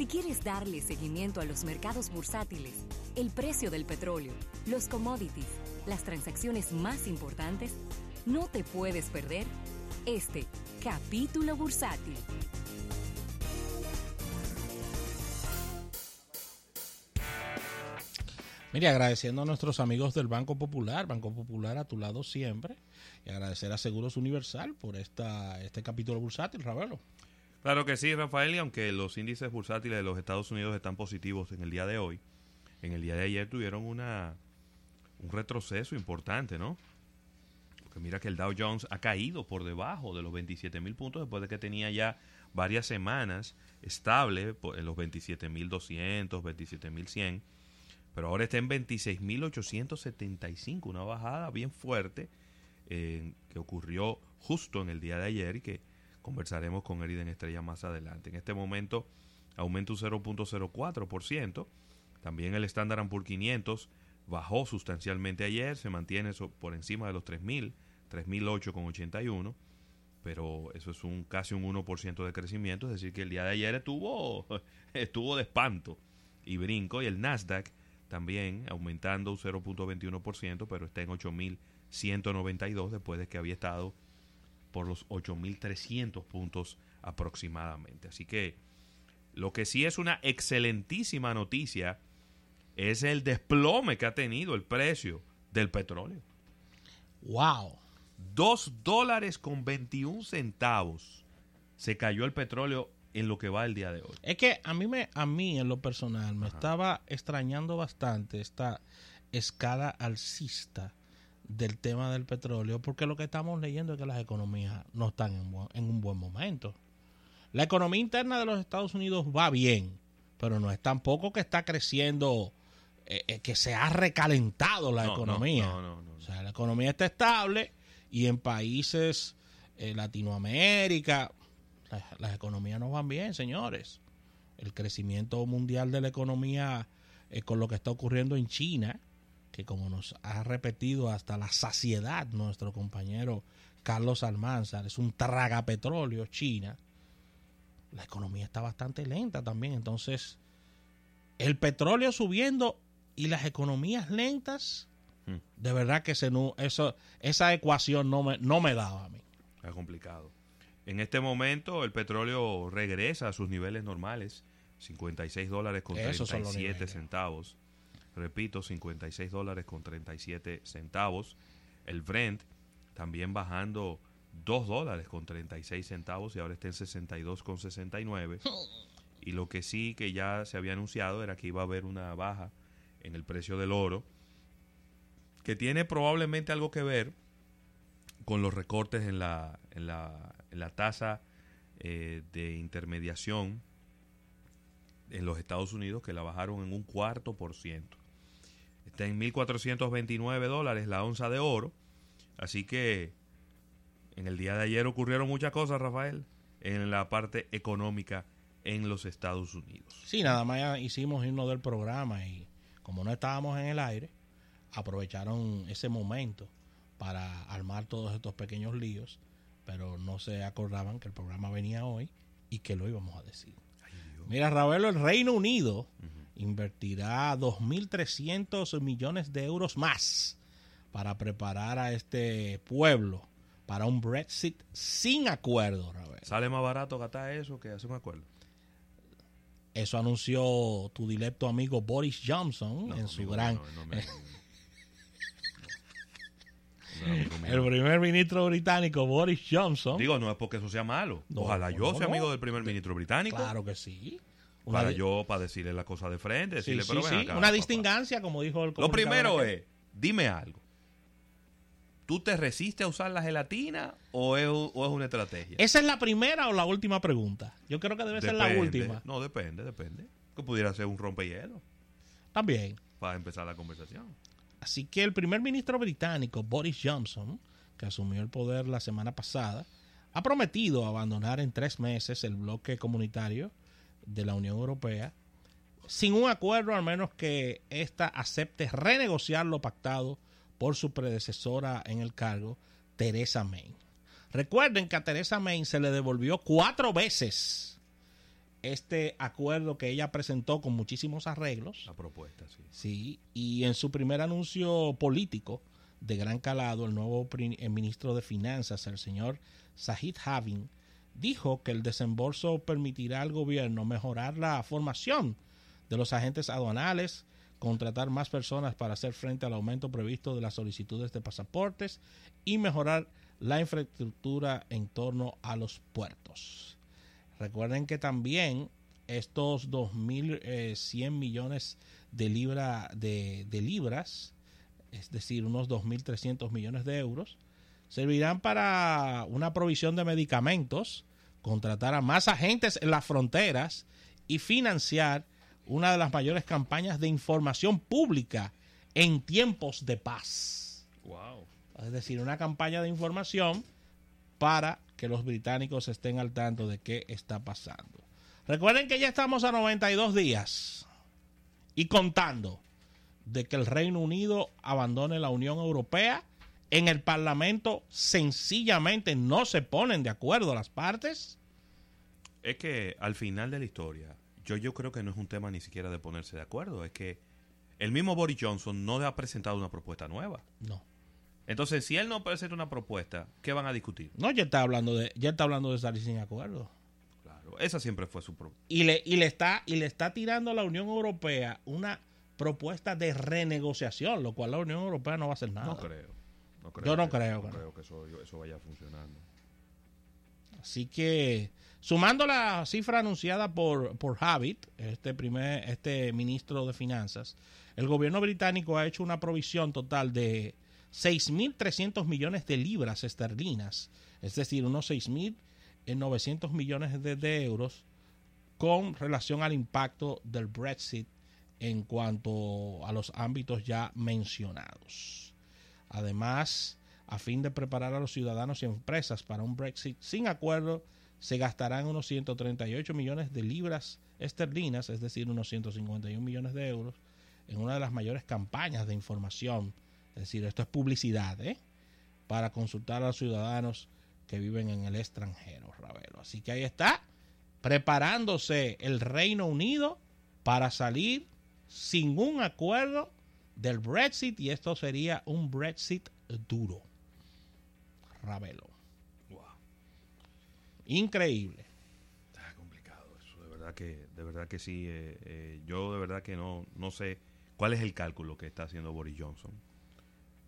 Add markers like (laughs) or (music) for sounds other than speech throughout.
Si quieres darle seguimiento a los mercados bursátiles, el precio del petróleo, los commodities, las transacciones más importantes, no te puedes perder este capítulo bursátil. Mire, agradeciendo a nuestros amigos del Banco Popular, Banco Popular a tu lado siempre, y agradecer a Seguros Universal por esta, este capítulo bursátil, Ravelo. Claro que sí, Rafael, y aunque los índices bursátiles de los Estados Unidos están positivos en el día de hoy, en el día de ayer tuvieron una un retroceso importante, ¿no? Porque mira que el Dow Jones ha caído por debajo de los 27 mil puntos después de que tenía ya varias semanas estable en los 27.200, 27.100, pero ahora está en 26.875, una bajada bien fuerte eh, que ocurrió justo en el día de ayer y que Conversaremos con Eriden Estrella más adelante. En este momento aumenta un 0.04%. También el Standard Poor's 500 bajó sustancialmente ayer, se mantiene por encima de los 3.000, 3.008,81, pero eso es un casi un 1% de crecimiento, es decir, que el día de ayer estuvo, (laughs) estuvo de espanto y brinco, y el Nasdaq también aumentando un 0.21%, pero está en 8.192 después de que había estado por los 8.300 puntos aproximadamente. Así que lo que sí es una excelentísima noticia es el desplome que ha tenido el precio del petróleo. ¡Wow! 2 dólares con 21 centavos se cayó el petróleo en lo que va el día de hoy. Es que a mí, me, a mí en lo personal me estaba extrañando bastante esta escala alcista del tema del petróleo, porque lo que estamos leyendo es que las economías no están en, un buen momento. La economía interna de los Estados Unidos va bien, pero no es tampoco que está creciendo, eh, eh, que se ha recalentado la economía. o sea, la economía está estable y en países eh, Latinoamérica las, economías no van bien, señores. El crecimiento mundial de la economía con lo que está ocurriendo en China, que como nos ha repetido hasta la saciedad nuestro compañero Carlos Almanzar, es un traga petróleo China, la economía está bastante lenta también. Entonces, el petróleo subiendo y las economías lentas, hmm. de verdad que se eso, esa ecuación no me, no me daba a mí. Es complicado. En este momento el petróleo regresa a sus niveles normales, 56 dólares con 37 centavos. Repito, 56 dólares con 37 centavos. El Brent también bajando 2 dólares con 36 centavos y ahora está en 62 con 69. (laughs) Y lo que sí que ya se había anunciado era que iba a haber una baja en el precio del oro, que tiene probablemente algo que ver con los recortes en la, en la, en la tasa eh, de intermediación en los Estados Unidos, que la bajaron en un cuarto por ciento. Está en 1.429 dólares la onza de oro. Así que en el día de ayer ocurrieron muchas cosas, Rafael, en la parte económica en los Estados Unidos. Sí, nada más hicimos irnos del programa y como no estábamos en el aire, aprovecharon ese momento para armar todos estos pequeños líos, pero no se acordaban que el programa venía hoy y que lo íbamos a decir. Mira, Ravelo, el Reino Unido invertirá 2.300 millones de euros más para preparar a este pueblo para un Brexit sin acuerdo. ¿Sale más barato gastar eso que hacer un acuerdo? Eso anunció tu directo amigo Boris Johnson en su gran... (laughs) el primer ministro británico Boris Johnson. Digo, no es porque eso sea malo. Ojalá yo sea amigo del primer ministro británico. Claro que sí para yo, para decirle la cosa de frente, decirle, pero Una distingancia, como dijo el Lo primero es, dime algo. ¿Tú te resistes a usar la gelatina o es, o es, una estrategia? ¿Esa es la primera o la última pregunta? Yo creo que debe ser la última. No, depende, depende. Que pudiera ser un rompehielo. También. Para empezar la conversación. Así que el primer ministro británico, Boris Johnson, que asumió el poder la semana pasada, ha prometido abandonar en tres meses el bloque comunitario de la Unión Europea sin un acuerdo al menos que ésta acepte renegociar lo pactado por su predecesora en el cargo, Teresa May. Recuerden que a Teresa May se le devolvió cuatro veces este acuerdo que ella presentó con muchísimos arreglos. La propuesta, sí. Sí, y en su primer anuncio político de gran calado, el nuevo ministro de Finanzas, el señor Sahid Havin, dijo que el desembolso permitirá al gobierno mejorar la formación de los agentes aduanales, contratar más personas para hacer frente al aumento previsto de las solicitudes de pasaportes y mejorar la infraestructura en torno a los puertos. Recuerden que también estos 2.100 eh, millones de, libra, de, de libras, es decir, unos 2.300 millones de euros, servirán para una provisión de medicamentos, contratar a más agentes en las fronteras y financiar una de las mayores campañas de información pública en tiempos de paz. Wow. Es decir, una campaña de información para que los británicos estén al tanto de qué está pasando. Recuerden que ya estamos a 92 días y contando de que el Reino Unido abandone la Unión Europea. En el Parlamento sencillamente no se ponen de acuerdo las partes. Es que al final de la historia, yo, yo creo que no es un tema ni siquiera de ponerse de acuerdo, es que el mismo Boris Johnson no le ha presentado una propuesta nueva. No. Entonces, si él no presenta una propuesta, ¿qué van a discutir? No, ya está hablando de, ya está hablando de salir sin acuerdo. Claro, esa siempre fue su propuesta. Y le, y le está, y le está tirando a la Unión Europea una propuesta de renegociación, lo cual la Unión Europea no va a hacer nada. No creo. Yo no creo. No creo que eso, eso vaya funcionando. Así que, sumando la cifra anunciada por, por Habit, este, primer, este ministro de Finanzas, el gobierno británico ha hecho una provisión total de 6.300 millones de libras esterlinas, es decir, unos 6.900 millones de, de euros con relación al impacto del Brexit en cuanto a los ámbitos ya mencionados. Además, a fin de preparar a los ciudadanos y empresas para un Brexit sin acuerdo, se gastarán unos 138 millones de libras esterlinas, es decir, unos 151 millones de euros, en una de las mayores campañas de información es decir, esto es publicidad, ¿eh? Para consultar a los ciudadanos que viven en el extranjero, Ravelo. Así que ahí está, preparándose el Reino Unido para salir sin un acuerdo del Brexit y esto sería un Brexit duro. Ravelo. Wow. Increíble. Está complicado eso, de verdad que, de verdad que sí. Eh, eh, yo de verdad que no, no sé cuál es el cálculo que está haciendo Boris Johnson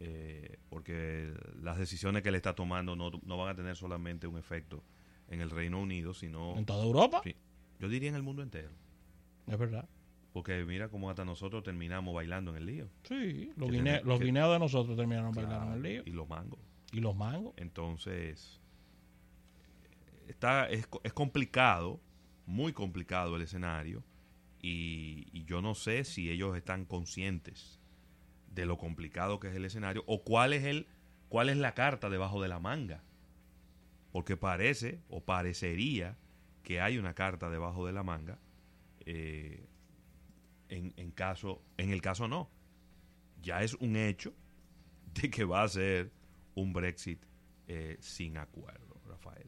eh, porque las decisiones que él está tomando no, van a tener solamente un efecto en el Reino Unido, sino... ¿En toda Europa? yo diría en el mundo entero. Es verdad. Porque mira cómo hasta nosotros terminamos bailando en el lío. Sí, los, guineos de nosotros terminaron bailando en el lío. Y los mangos. Y los mangos. Entonces, está, es, es complicado, muy complicado el escenario. Y, y, yo no sé si ellos están conscientes de lo complicado que es el escenario o cuál es el cuál es la carta debajo de la manga. Porque parece o parecería que hay una carta debajo de la manga. Eh, en, caso, en el caso no. Ya es un hecho de que va a ser un Brexit eh, sin acuerdo, Rafael.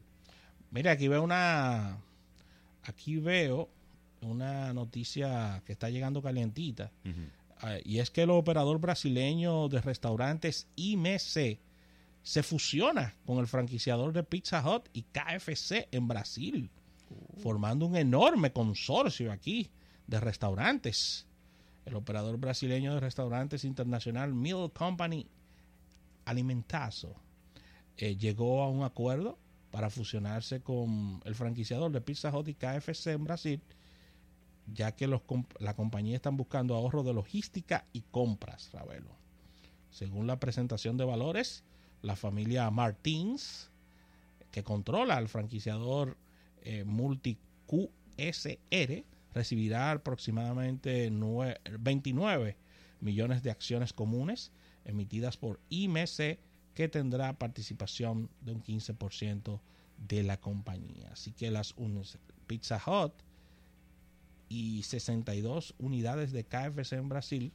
Mira, aquí veo una aquí veo una noticia que está llegando calientita. Ah, y es que el operador brasileño de restaurantes IMC se fusiona con el franquiciador de Pizza Hut y KFC en Brasil, uh. formando un enorme consorcio aquí de restaurantes. El operador brasileño de restaurantes internacional Meal Company Alimentazo eh, llegó a un acuerdo para fusionarse con el franquiciador de Pizza Hut y KFC en Brasil ya que los, la compañía están buscando ahorro de logística y compras, Ravelo. Según la presentación de valores, la familia Martins, que controla al franquiciador eh, Multi QSR, recibirá aproximadamente 29 millones de acciones comunes emitidas por IMC, que tendrá participación de un 15% de la compañía. Así que las Pizza Hut y 62 unidades de KFC en Brasil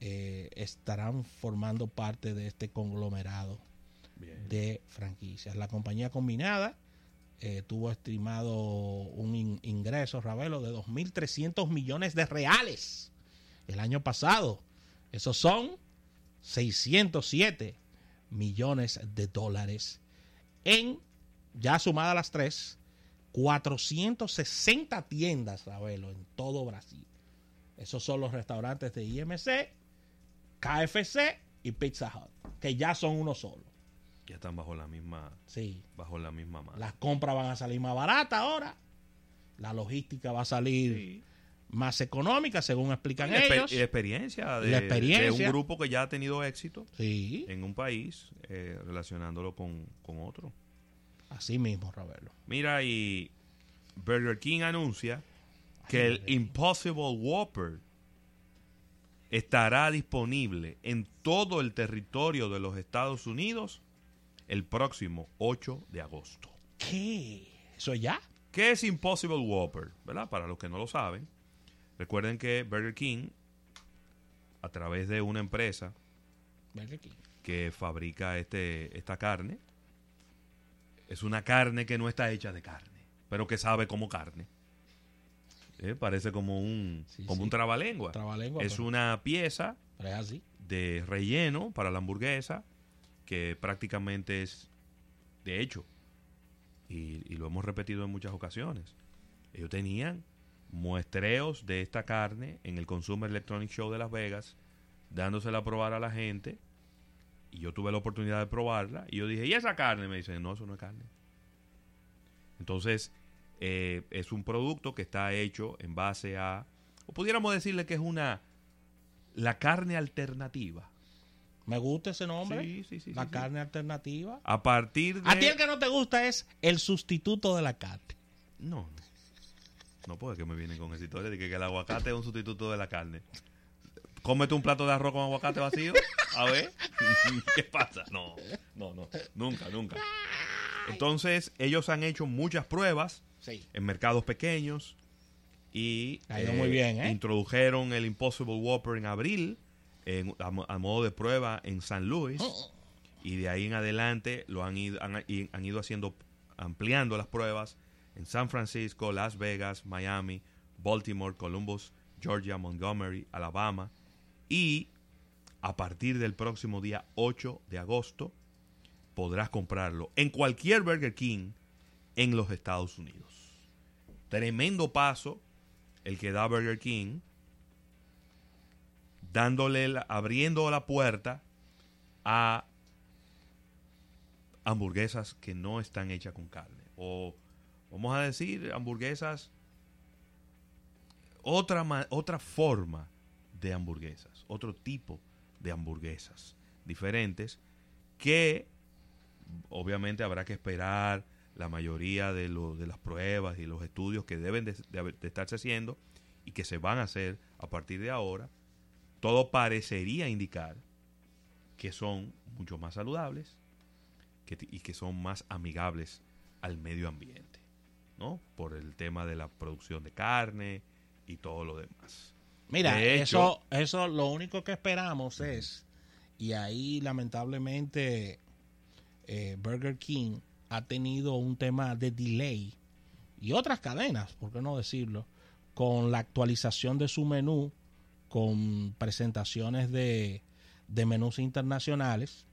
eh, estarán formando parte de este conglomerado de franquicias. La compañía combinada eh, tuvo estimado un in- ingreso, Ravelo, de 2.300 millones de reales el año pasado. Esos son 607 millones de dólares en, ya sumadas las tres, 460 tiendas, Ravelo, en todo Brasil. Esos son los restaurantes de IMC, KFC y Pizza Hut, que ya son uno solo. Ya están bajo la misma, Sí, bajo la misma mano. las compras van a salir más baratas ahora. La logística va a salir Sí. más económica, según explican Y ellos. y la experiencia de, La experiencia. de un grupo que ya ha tenido éxito Sí, en un país eh, relacionándolo con, con otro. así mismo, Ravelo. Mira, y Burger King anuncia que el Impossible Whopper estará disponible en todo el territorio de los Estados Unidos el próximo 8 de agosto. ¿Qué? ¿Eso ya? ¿Qué es Impossible Whopper? ¿Verdad? Para los que no lo saben, recuerden que Burger King, a través de una empresa Burger King. que fabrica este, esta carne, es una carne que no está hecha de carne, pero que sabe como carne. Eh, Parece como un, Sí, como sí. un trabalengua. Trabalengua, es pero- una pieza Pero es así. de relleno para la hamburguesa que prácticamente es de hecho. Y, lo hemos repetido en muchas ocasiones. Ellos tenían muestreos de esta carne en el Consumer Electronic Show de Las Vegas, dándosela a probar a la gente. Y yo tuve la oportunidad de probarla. Y yo dije, ¿y esa carne? Me dicen, no, eso no es carne. Entonces, eh, es un producto que está hecho en base a, o pudiéramos decirle que es una, la carne alternativa. Me gusta ese nombre. Sí, sí, sí, la sí, sí. carne alternativa. A partir de... A ti el que no te gusta es el sustituto de la carne. No, no. No puede que me vienen con esa historia de que, que el aguacate es un sustituto de la carne. Cómete un plato de arroz con aguacate vacío. A ver. (laughs) ¿Qué pasa? No, no, no. Nunca, nunca. Entonces, ellos han hecho muchas pruebas Sí. en mercados pequeños y Ha ido muy bien, ¿eh? introdujeron el Impossible Whopper en abril en- a, mo- a modo de prueba en San Luis y de ahí en adelante lo han ido, han, han ido haciendo ampliando las pruebas en San Francisco, Las Vegas, Miami, Baltimore, Columbus, Georgia, Montgomery, Alabama y a partir del próximo día 8 de agosto podrás comprarlo en cualquier Burger King en los Estados Unidos. Tremendo paso el que da Burger King dándole abriendo la puerta a hamburguesas que no están hechas con carne. O vamos a decir hamburguesas otra otra forma de hamburguesas, otro tipo de hamburguesas diferentes que obviamente habrá que esperar la mayoría de, de las pruebas y los estudios que deben de estarse haciendo y que se van a hacer a partir de ahora, todo parecería indicar que son mucho más saludables que y que son más amigables al medio ambiente, ¿no? Por el tema de la producción de carne y todo lo demás. Mira, De hecho- eso, eso lo único que esperamos es, y ahí lamentablemente eh, Burger King ha tenido un tema de delay y otras cadenas, por qué no decirlo, con la actualización de su menú, con presentaciones de, de menús internacionales.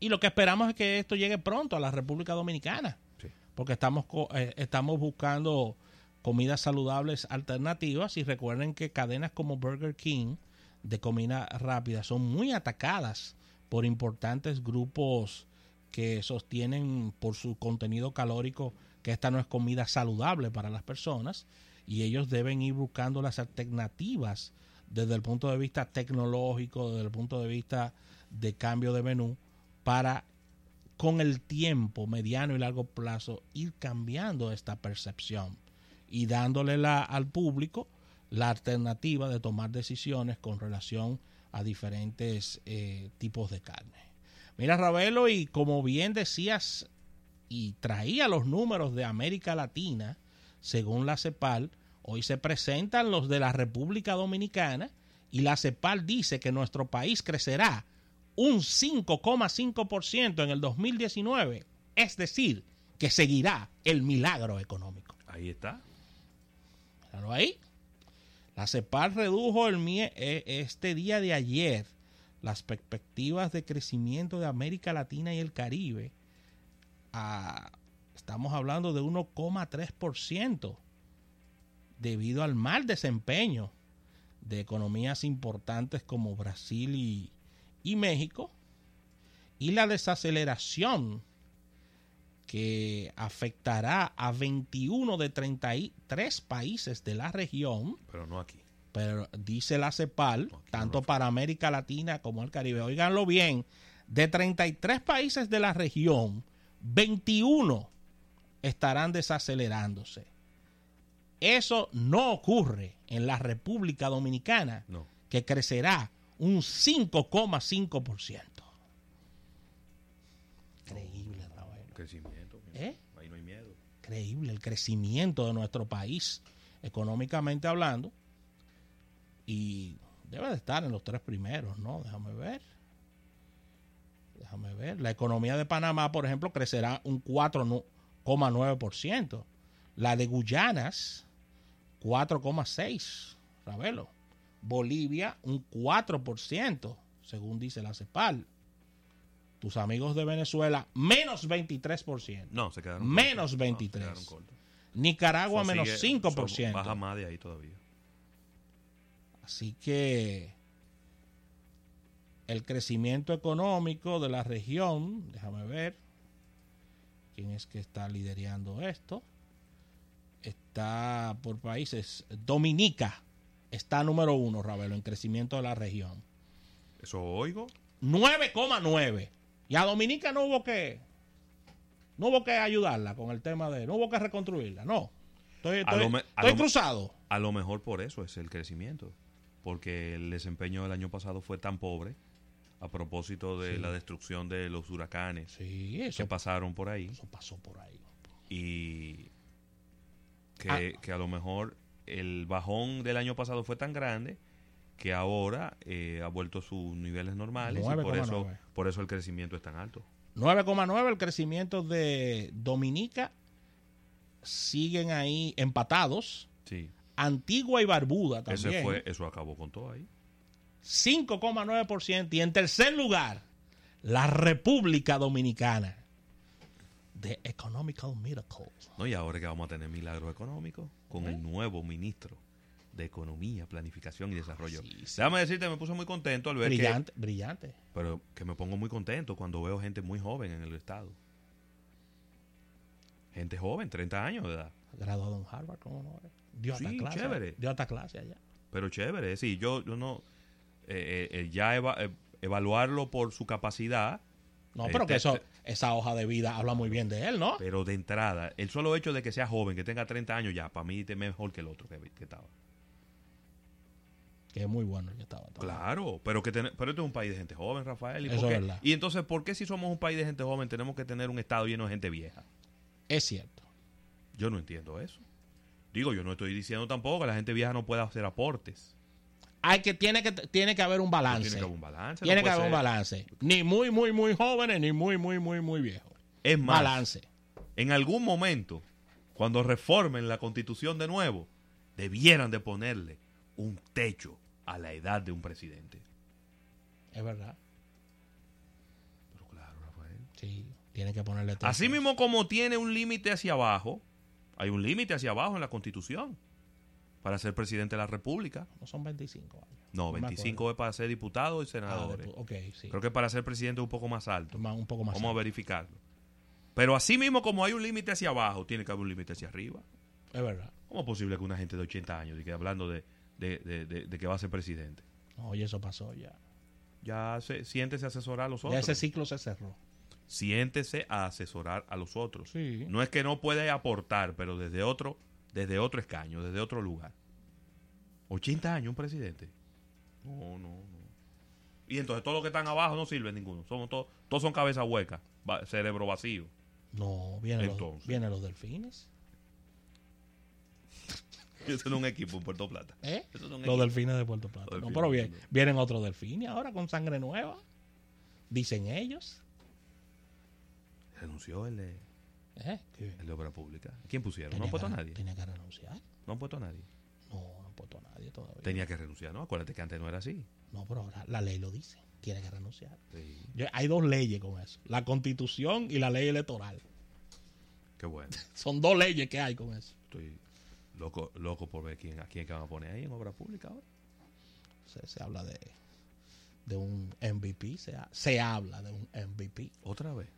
Y lo que esperamos es que esto llegue pronto a la República Dominicana Sí. porque estamos, eh, estamos buscando comidas saludables alternativas y recuerden que cadenas como Burger King de comida rápida son muy atacadas por importantes grupos que sostienen por su contenido calórico que esta no es comida saludable para las personas y ellos deben ir buscando las alternativas desde el punto de vista tecnológico, desde el punto de vista de cambio de menú para con el tiempo mediano y largo plazo ir cambiando esta percepción y dándole la, al público la alternativa de tomar decisiones con relación a diferentes eh, tipos de carne. Mira, Ravelo, y como bien decías y traía los números de América Latina, según la CEPAL, hoy se presentan los de la República Dominicana y la CEPAL dice que nuestro país crecerá un 5,5% en el 2019. Es decir, que seguirá el milagro económico. Ahí está. Míralo ahí. La CEPAL redujo el mie- eh, este día de ayer las perspectivas de crecimiento de América Latina y el Caribe a, estamos hablando de 1,3% debido al mal desempeño de economías importantes como Brasil y, y México y la desaceleración que afectará a 21 de 33 países de la región, Pero no aquí. pero dice la CEPAL, no tanto para América Latina como el Caribe. Óiganlo bien, de 33 países de la región, 21 estarán desacelerándose. Eso no ocurre en la República Dominicana, No. que crecerá un 5,5%. Increíble, Rafael. Crecimiento. ¿Eh? Ahí no hay miedo. Increíble el crecimiento de nuestro país, económicamente hablando. Y debe de estar en los tres primeros, ¿no? Déjame ver. Déjame ver. La economía de Panamá, por ejemplo, crecerá un 4,9%. La de Guyanas, 4,6%. Ravelo. Bolivia, un 4%, según dice la CEPAL. Tus amigos de Venezuela, menos 23%. No, se quedaron Menos cortos. 23. No, se quedaron. Nicaragua, Eso menos sigue- 5%. eso Baja más de ahí todavía. Así que el crecimiento económico de la región, déjame ver quién es que está liderando esto. Está por países. Dominica está número uno, Ravelo, en crecimiento de la región. Eso oigo. 9,9. Y a Dominica no hubo que. No hubo que ayudarla con el tema de. No hubo que reconstruirla, no. Estoy, estoy- me- cruzado. A lo mejor por eso es el crecimiento. Porque el desempeño del año pasado fue tan pobre a propósito de Sí. la destrucción de los huracanes Sí, que pasaron por ahí. eso pasó por ahí. Y que, Ah. que a lo mejor el bajón del año pasado fue tan grande que ahora eh, ha vuelto a sus niveles normales y por eso, 9,9. por eso el crecimiento es tan alto. 9,9 el crecimiento de Dominica. Siguen ahí empatados. Sí, Antigua y Barbuda también. ese fue, eso acabó con todo ahí. 5,9%. Y en tercer lugar, la República Dominicana. The Economical Miracle. ¿no? Y ahora que vamos a tener milagros económicos con ¿Eh? el nuevo ministro de Economía, Planificación y Desarrollo. Sí, sí. Déjame decirte, me puse muy contento al ver que... Brillante, brillante. Pero que me pongo muy contento cuando veo gente muy joven en el Estado. Gente joven, 30 años de edad. Graduado en Harvard, ¿cómo no? Dio hasta Sí, clase. chévere. Dio hasta clase allá. Pero chévere, sí, yo, yo no... eh, eh, eh, ya eva- evaluarlo por su capacidad, No, pero que eso, esa hoja de vida habla muy bien de él, ¿no? pero de entrada, el solo hecho de que sea joven, que tenga 30 años ya, para mí es mejor que el otro que, que estaba. Que es muy bueno el que estaba. también. Claro, pero que ten- pero este es un país de gente joven, Rafael. ¿y, Eso es verdad. y entonces, ¿por qué si somos un país de gente joven tenemos que tener un Estado lleno de gente vieja? Es cierto. Yo no entiendo eso. Digo, yo no estoy diciendo tampoco que la gente vieja no pueda hacer aportes. Hay que, tiene que, tiene que haber un balance. Tiene que haber un balance. Tiene no que haber un balance. Ni muy, muy, muy jóvenes, ni muy, muy, muy, muy viejos. Es más, Balance. en algún momento, cuando reformen la constitución de nuevo, debieran de ponerle un techo a la edad de un presidente. Es verdad. Pero claro, Rafael. Sí. Tiene que ponerle techo. Así mismo como tiene un límite hacia abajo, hay un límite hacia abajo en la constitución para ser presidente de la república. No son 25 años. No, me 25 es para ser diputado y senadores. Ah, de- ok, sí. Creo que para ser presidente es un poco más alto. Más- un poco más. Vamos a alto. verificarlo. Pero así mismo como hay un límite hacia abajo, tiene que haber un límite hacia arriba. Es verdad. ¿Cómo es posible que una gente de 80 años, y que hablando de, de- de- de- de que va a ser presidente, Oye, eso pasó ya. ya se, siéntese a asesorar a los Ya otros? ese ciclo se cerró. Siéntese a asesorar a los otros. Sí. No es que no puede aportar, pero desde otro, desde otro escaño, desde otro lugar. 80 años un presidente. No, no, no. Y entonces todos los que están abajo no sirven ninguno. Somos todos, todos son cabeza hueca, va- cerebro vacío. No, vienen, los, vienen los delfines. (laughs) Eso no es un equipo en Puerto Plata. ¿Eh? Eso no es un Los equipo. delfines de Puerto Plata. No, pero bien, vienen otros delfines ahora con sangre nueva. Dicen ellos. Renunció el de, ¿Eh? ¿Qué? El de obra pública. ¿Quién pusieron? No Tenía han puesto a nadie. Tenía que renunciar. No han puesto a nadie. No, no han puesto a nadie todavía. Tenía que renunciar, ¿no? Acuérdate que antes no era así. No, pero ahora la ley lo dice. Tiene que renunciar. Sí. Yo- hay dos leyes con eso. La constitución y la ley electoral. Qué bueno. (laughs) Son dos leyes que hay con eso. Estoy loco, loco por ver quién, a quién que van a poner ahí en obra pública ahora. Se, se habla de, de un MVP. Se, ha- se habla de un MVP. Otra vez.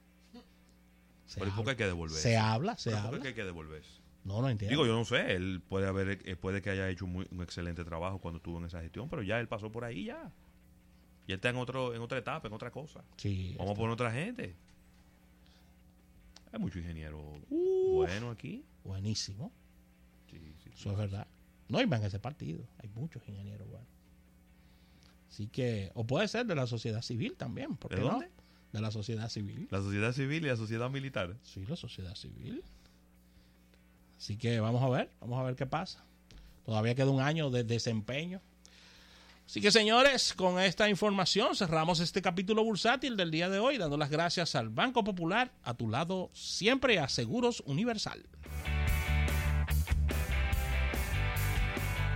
Pero ¿y por qué habla, hay que devolver? se habla. Se ¿Pero por habla. qué hay que devolver? No, no entiendo. Digo, yo no sé, él puede haber, eh, puede que haya hecho un, muy- un excelente trabajo cuando estuvo en esa gestión, pero ya él pasó por ahí ya. Y él está en otro, en otra etapa, en otra cosa. sí, Vamos a poner otra gente. Hay muchos ingenieros Uf. buenos aquí. buenísimo. Sí, sí. Eso es verdad. No hay más en ese partido. Hay muchos ingenieros buenos. Así que, o puede ser de la sociedad civil también. ¿por ¿De qué no? dónde? De la sociedad civil. La sociedad civil y la sociedad militar. Sí, la sociedad civil. Así que vamos a ver, vamos a ver qué pasa. Todavía queda un año de desempeño. Así que señores, con esta información cerramos este capítulo bursátil del día de hoy, dando las gracias al Banco Popular, a tu lado siempre a Seguros Universal.